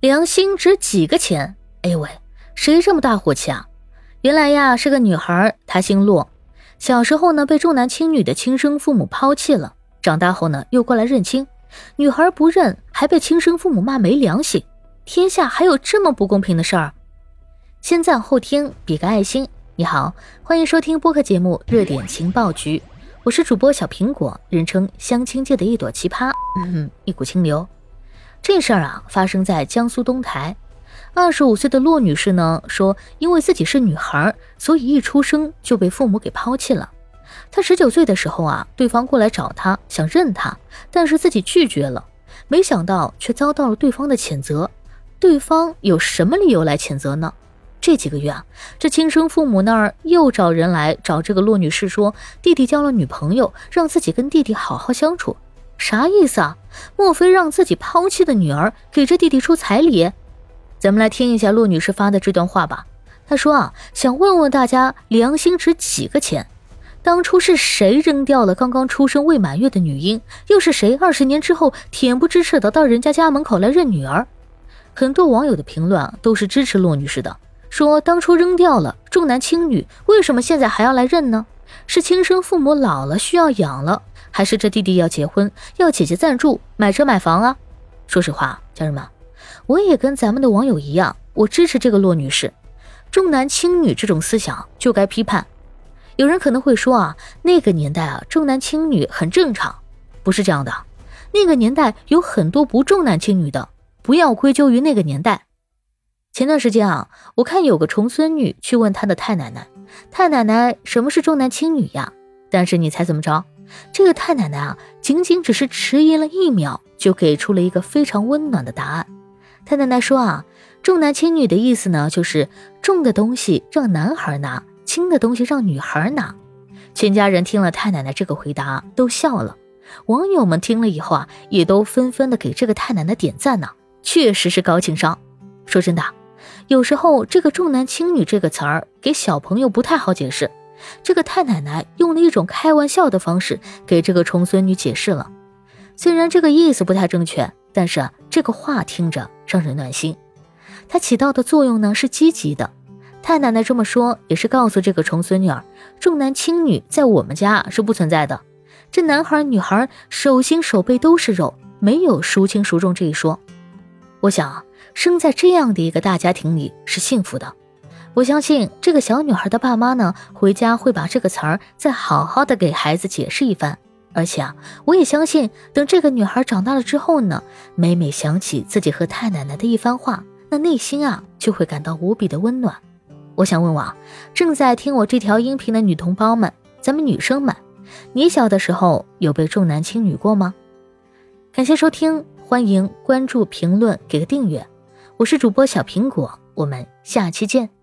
良心值几个钱？哎呦喂，谁这么大火气啊？原来呀是个女孩，她姓骆，小时候呢被重男轻女的亲生父母抛弃了，长大后呢又过来认亲，女孩不认，还被亲生父母骂没良心。天下还有这么不公平的事儿？先赞后听，比个爱心。你好，欢迎收听播客节目《热点情报局》，我是主播小苹果，人称相亲界的一朵奇葩，嗯哼，一股清流。这事儿啊，发生在江苏东台。二十五岁的骆女士呢，说因为自己是女孩，所以一出生就被父母给抛弃了。她十九岁的时候啊，对方过来找她，想认她，但是自己拒绝了。没想到却遭到了对方的谴责。对方有什么理由来谴责呢？这几个月啊，这亲生父母那儿又找人来找这个骆女士，说弟弟交了女朋友，让自己跟弟弟好好相处。啥意思啊？莫非让自己抛弃的女儿给这弟弟出彩礼？咱们来听一下骆女士发的这段话吧。她说啊，想问问大家，良心值几个钱？当初是谁扔掉了刚刚出生未满月的女婴？又是谁二十年之后恬不知耻的到人家家门口来认女儿？很多网友的评论，都是支持骆女士的，说当初扔掉了重男轻女，为什么现在还要来认呢？是亲生父母老了需要养了？还是这弟弟要结婚，要姐姐赞助买车买房啊？说实话，家人们，我也跟咱们的网友一样，我支持这个骆女士，重男轻女这种思想就该批判。有人可能会说啊，那个年代啊，重男轻女很正常，不是这样的。那个年代有很多不重男轻女的，不要归咎于那个年代。前段时间啊，我看有个重孙女去问她的太奶奶，太奶奶什么是重男轻女呀？但是你猜怎么着？这个太奶奶啊，仅仅只是迟疑了一秒，就给出了一个非常温暖的答案。太奶奶说啊，重男轻女的意思呢，就是重的东西让男孩拿，轻的东西让女孩拿。全家人听了太奶奶这个回答，都笑了。网友们听了以后啊，也都纷纷的给这个太奶奶点赞呢，确实是高情商。说真的，有时候这个重男轻女这个词儿给小朋友不太好解释。这个太奶奶用了一种开玩笑的方式给这个重孙女解释了，虽然这个意思不太正确，但是啊，这个话听着让人暖心。它起到的作用呢是积极的。太奶奶这么说也是告诉这个重孙女儿，重男轻女在我们家是不存在的。这男孩女孩手心手背都是肉，没有孰轻孰重这一说。我想生在这样的一个大家庭里是幸福的。我相信这个小女孩的爸妈呢，回家会把这个词儿再好好的给孩子解释一番。而且啊，我也相信，等这个女孩长大了之后呢，每每想起自己和太奶奶的一番话，那内心啊就会感到无比的温暖。我想问问啊，正在听我这条音频的女同胞们，咱们女生们，你小的时候有被重男轻女过吗？感谢收听，欢迎关注、评论、给个订阅。我是主播小苹果，我们下期见。